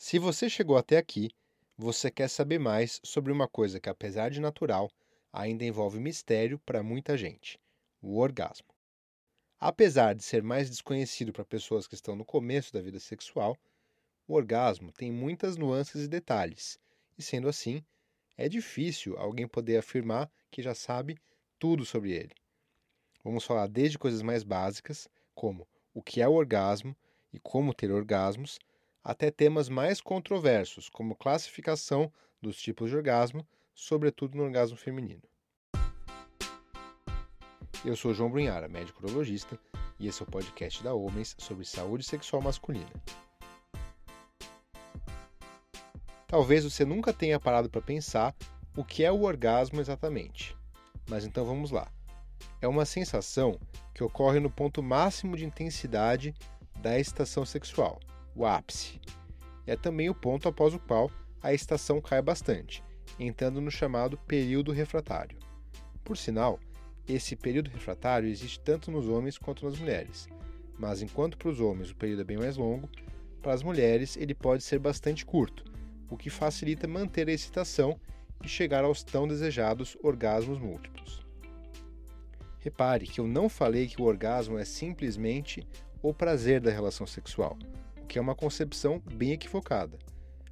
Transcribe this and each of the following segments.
Se você chegou até aqui, você quer saber mais sobre uma coisa que, apesar de natural, ainda envolve mistério para muita gente: o orgasmo. Apesar de ser mais desconhecido para pessoas que estão no começo da vida sexual, o orgasmo tem muitas nuances e detalhes, e sendo assim, é difícil alguém poder afirmar que já sabe tudo sobre ele. Vamos falar desde coisas mais básicas, como o que é o orgasmo e como ter orgasmos, até temas mais controversos, como classificação dos tipos de orgasmo, sobretudo no orgasmo feminino. Eu sou João Brunhara, médico urologista, e esse é o podcast da Homens sobre saúde sexual masculina. Talvez você nunca tenha parado para pensar o que é o orgasmo exatamente. Mas então vamos lá. É uma sensação que ocorre no ponto máximo de intensidade da estação sexual, o ápice. É também o ponto após o qual a estação cai bastante, entrando no chamado período refratário. Por sinal, esse período refratário existe tanto nos homens quanto nas mulheres, mas enquanto para os homens o período é bem mais longo, para as mulheres ele pode ser bastante curto, o que facilita manter a excitação e chegar aos tão desejados orgasmos múltiplos. Repare que eu não falei que o orgasmo é simplesmente o prazer da relação sexual, que é uma concepção bem equivocada.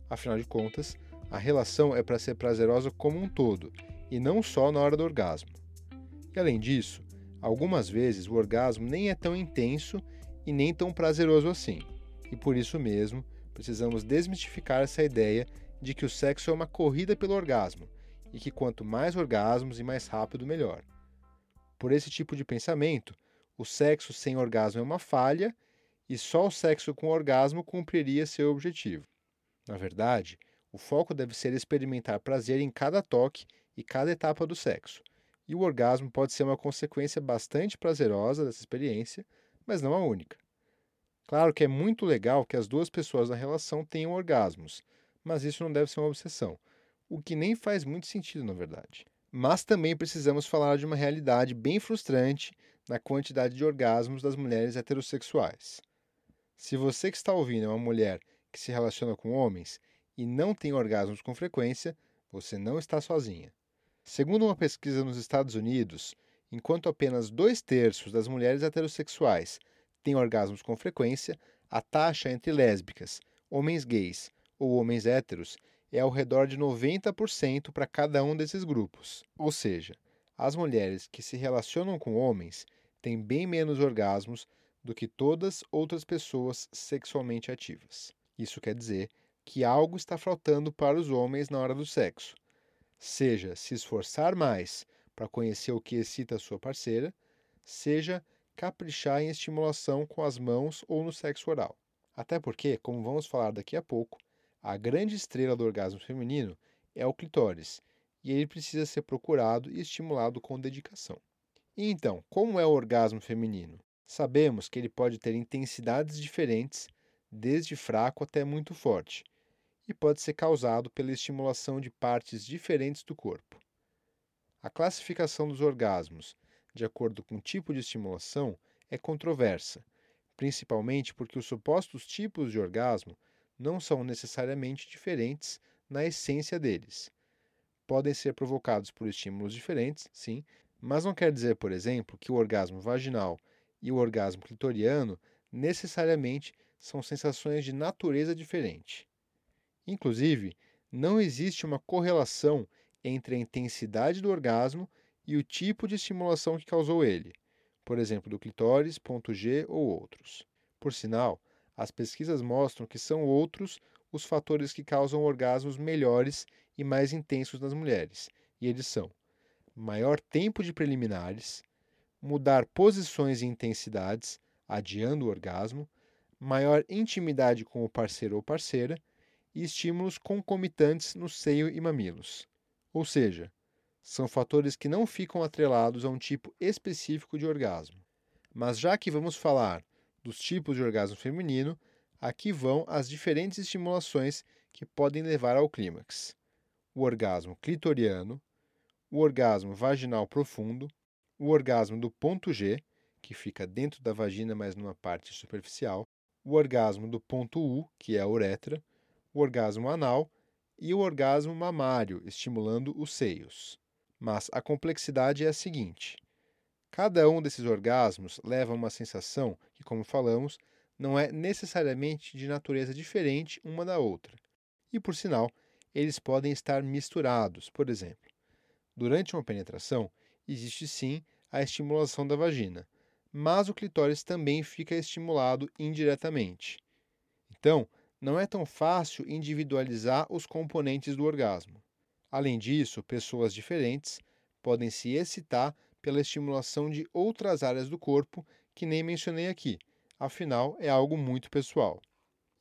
Afinal de contas, a relação é para ser prazerosa como um todo e não só na hora do orgasmo. E além disso, algumas vezes o orgasmo nem é tão intenso e nem tão prazeroso assim, e por isso mesmo Precisamos desmistificar essa ideia de que o sexo é uma corrida pelo orgasmo e que quanto mais orgasmos e mais rápido, melhor. Por esse tipo de pensamento, o sexo sem orgasmo é uma falha e só o sexo com orgasmo cumpriria seu objetivo. Na verdade, o foco deve ser experimentar prazer em cada toque e cada etapa do sexo, e o orgasmo pode ser uma consequência bastante prazerosa dessa experiência, mas não a única. Claro que é muito legal que as duas pessoas na relação tenham orgasmos, mas isso não deve ser uma obsessão, o que nem faz muito sentido, na verdade. Mas também precisamos falar de uma realidade bem frustrante na quantidade de orgasmos das mulheres heterossexuais. Se você que está ouvindo é uma mulher que se relaciona com homens e não tem orgasmos com frequência, você não está sozinha. Segundo uma pesquisa nos Estados Unidos, enquanto apenas dois terços das mulheres heterossexuais têm orgasmos com frequência, a taxa entre lésbicas, homens gays ou homens héteros é ao redor de 90% para cada um desses grupos. Ou seja, as mulheres que se relacionam com homens têm bem menos orgasmos do que todas outras pessoas sexualmente ativas. Isso quer dizer que algo está faltando para os homens na hora do sexo. Seja se esforçar mais para conhecer o que excita a sua parceira, seja caprichar em estimulação com as mãos ou no sexo oral. Até porque, como vamos falar daqui a pouco, a grande estrela do orgasmo feminino é o clitóris, e ele precisa ser procurado e estimulado com dedicação. E então, como é o orgasmo feminino? Sabemos que ele pode ter intensidades diferentes, desde fraco até muito forte, e pode ser causado pela estimulação de partes diferentes do corpo. A classificação dos orgasmos de acordo com o tipo de estimulação, é controversa, principalmente porque os supostos tipos de orgasmo não são necessariamente diferentes na essência deles. Podem ser provocados por estímulos diferentes, sim, mas não quer dizer, por exemplo, que o orgasmo vaginal e o orgasmo clitoriano necessariamente são sensações de natureza diferente. Inclusive, não existe uma correlação entre a intensidade do orgasmo e o tipo de estimulação que causou ele, por exemplo, do clitóris, ponto G ou outros. Por sinal, as pesquisas mostram que são outros os fatores que causam orgasmos melhores e mais intensos nas mulheres, e eles são maior tempo de preliminares, mudar posições e intensidades, adiando o orgasmo, maior intimidade com o parceiro ou parceira e estímulos concomitantes no seio e mamilos. Ou seja, são fatores que não ficam atrelados a um tipo específico de orgasmo. Mas já que vamos falar dos tipos de orgasmo feminino, aqui vão as diferentes estimulações que podem levar ao clímax: o orgasmo clitoriano, o orgasmo vaginal profundo, o orgasmo do ponto G, que fica dentro da vagina, mas numa parte superficial, o orgasmo do ponto U, que é a uretra, o orgasmo anal e o orgasmo mamário, estimulando os seios. Mas a complexidade é a seguinte: cada um desses orgasmos leva a uma sensação que, como falamos, não é necessariamente de natureza diferente uma da outra. E, por sinal, eles podem estar misturados. Por exemplo, durante uma penetração, existe sim a estimulação da vagina, mas o clitóris também fica estimulado indiretamente. Então, não é tão fácil individualizar os componentes do orgasmo. Além disso, pessoas diferentes podem se excitar pela estimulação de outras áreas do corpo que nem mencionei aqui, afinal é algo muito pessoal.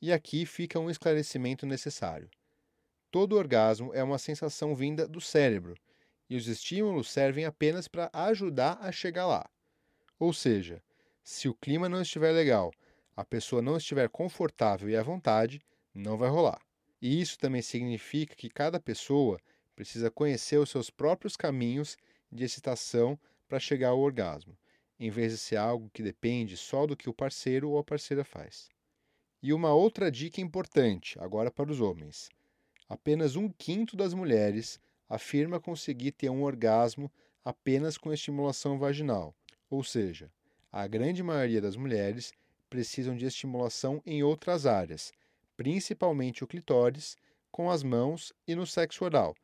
E aqui fica um esclarecimento necessário. Todo orgasmo é uma sensação vinda do cérebro, e os estímulos servem apenas para ajudar a chegar lá. Ou seja, se o clima não estiver legal, a pessoa não estiver confortável e à vontade, não vai rolar. E isso também significa que cada pessoa precisa conhecer os seus próprios caminhos de excitação para chegar ao orgasmo, em vez de ser algo que depende só do que o parceiro ou a parceira faz. E uma outra dica importante, agora para os homens: apenas um quinto das mulheres afirma conseguir ter um orgasmo apenas com estimulação vaginal, ou seja, a grande maioria das mulheres precisam de estimulação em outras áreas, principalmente o clitóris, com as mãos e no sexo oral.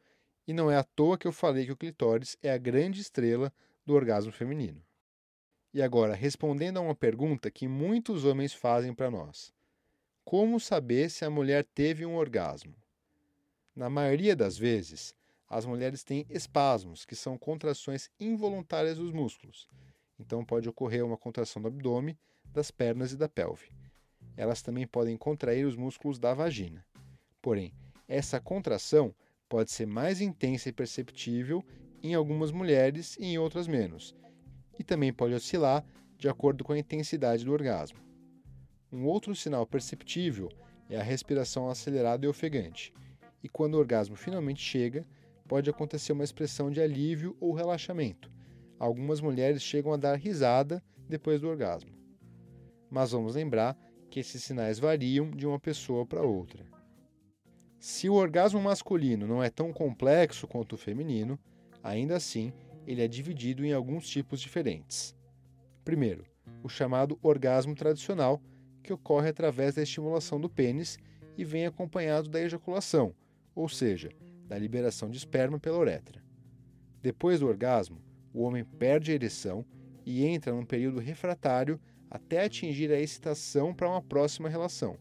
E não é à toa que eu falei que o clitóris é a grande estrela do orgasmo feminino. E agora, respondendo a uma pergunta que muitos homens fazem para nós: Como saber se a mulher teve um orgasmo? Na maioria das vezes, as mulheres têm espasmos, que são contrações involuntárias dos músculos. Então pode ocorrer uma contração do abdômen, das pernas e da pelve. Elas também podem contrair os músculos da vagina. Porém, essa contração pode ser mais intensa e perceptível em algumas mulheres e em outras menos, e também pode oscilar de acordo com a intensidade do orgasmo. Um outro sinal perceptível é a respiração acelerada e ofegante, e quando o orgasmo finalmente chega, pode acontecer uma expressão de alívio ou relaxamento. Algumas mulheres chegam a dar risada depois do orgasmo. Mas vamos lembrar que esses sinais variam de uma pessoa para outra. Se o orgasmo masculino não é tão complexo quanto o feminino, ainda assim ele é dividido em alguns tipos diferentes. Primeiro, o chamado orgasmo tradicional, que ocorre através da estimulação do pênis e vem acompanhado da ejaculação, ou seja, da liberação de esperma pela uretra. Depois do orgasmo, o homem perde a ereção e entra num período refratário até atingir a excitação para uma próxima relação,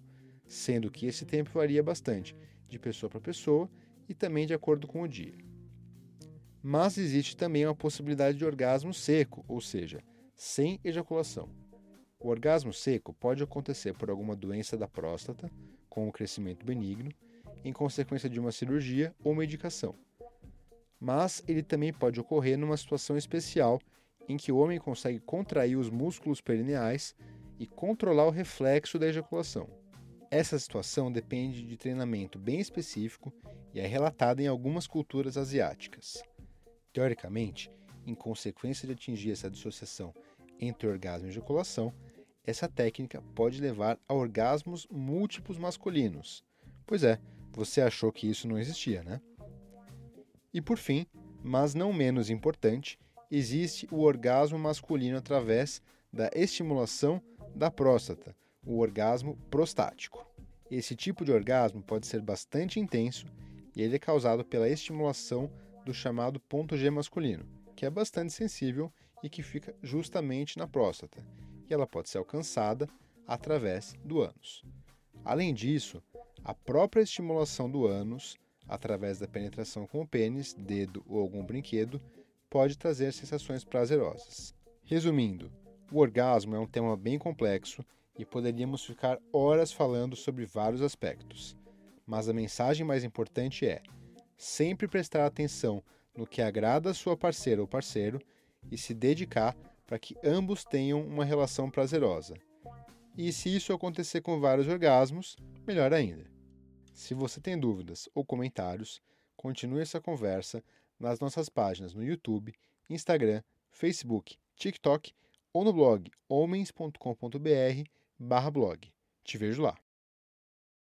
sendo que esse tempo varia bastante de pessoa para pessoa e também de acordo com o dia. Mas existe também uma possibilidade de orgasmo seco, ou seja, sem ejaculação. O orgasmo seco pode acontecer por alguma doença da próstata, com um crescimento benigno, em consequência de uma cirurgia ou medicação. Mas ele também pode ocorrer numa situação especial em que o homem consegue contrair os músculos perineais e controlar o reflexo da ejaculação. Essa situação depende de treinamento bem específico e é relatada em algumas culturas asiáticas. Teoricamente, em consequência de atingir essa dissociação entre orgasmo e ejaculação, essa técnica pode levar a orgasmos múltiplos masculinos. Pois é, você achou que isso não existia, né? E por fim, mas não menos importante, existe o orgasmo masculino através da estimulação da próstata, o orgasmo prostático. Esse tipo de orgasmo pode ser bastante intenso e ele é causado pela estimulação do chamado ponto G masculino, que é bastante sensível e que fica justamente na próstata, e ela pode ser alcançada através do ânus. Além disso, a própria estimulação do ânus, através da penetração com o pênis, dedo ou algum brinquedo, pode trazer sensações prazerosas. Resumindo, o orgasmo é um tema bem complexo e poderíamos ficar horas falando sobre vários aspectos. Mas a mensagem mais importante é: sempre prestar atenção no que agrada a sua parceira ou parceiro e se dedicar para que ambos tenham uma relação prazerosa. E se isso acontecer com vários orgasmos, melhor ainda. Se você tem dúvidas ou comentários, continue essa conversa nas nossas páginas no YouTube, Instagram, Facebook, TikTok ou no blog homens.com.br/blog. Te vejo lá.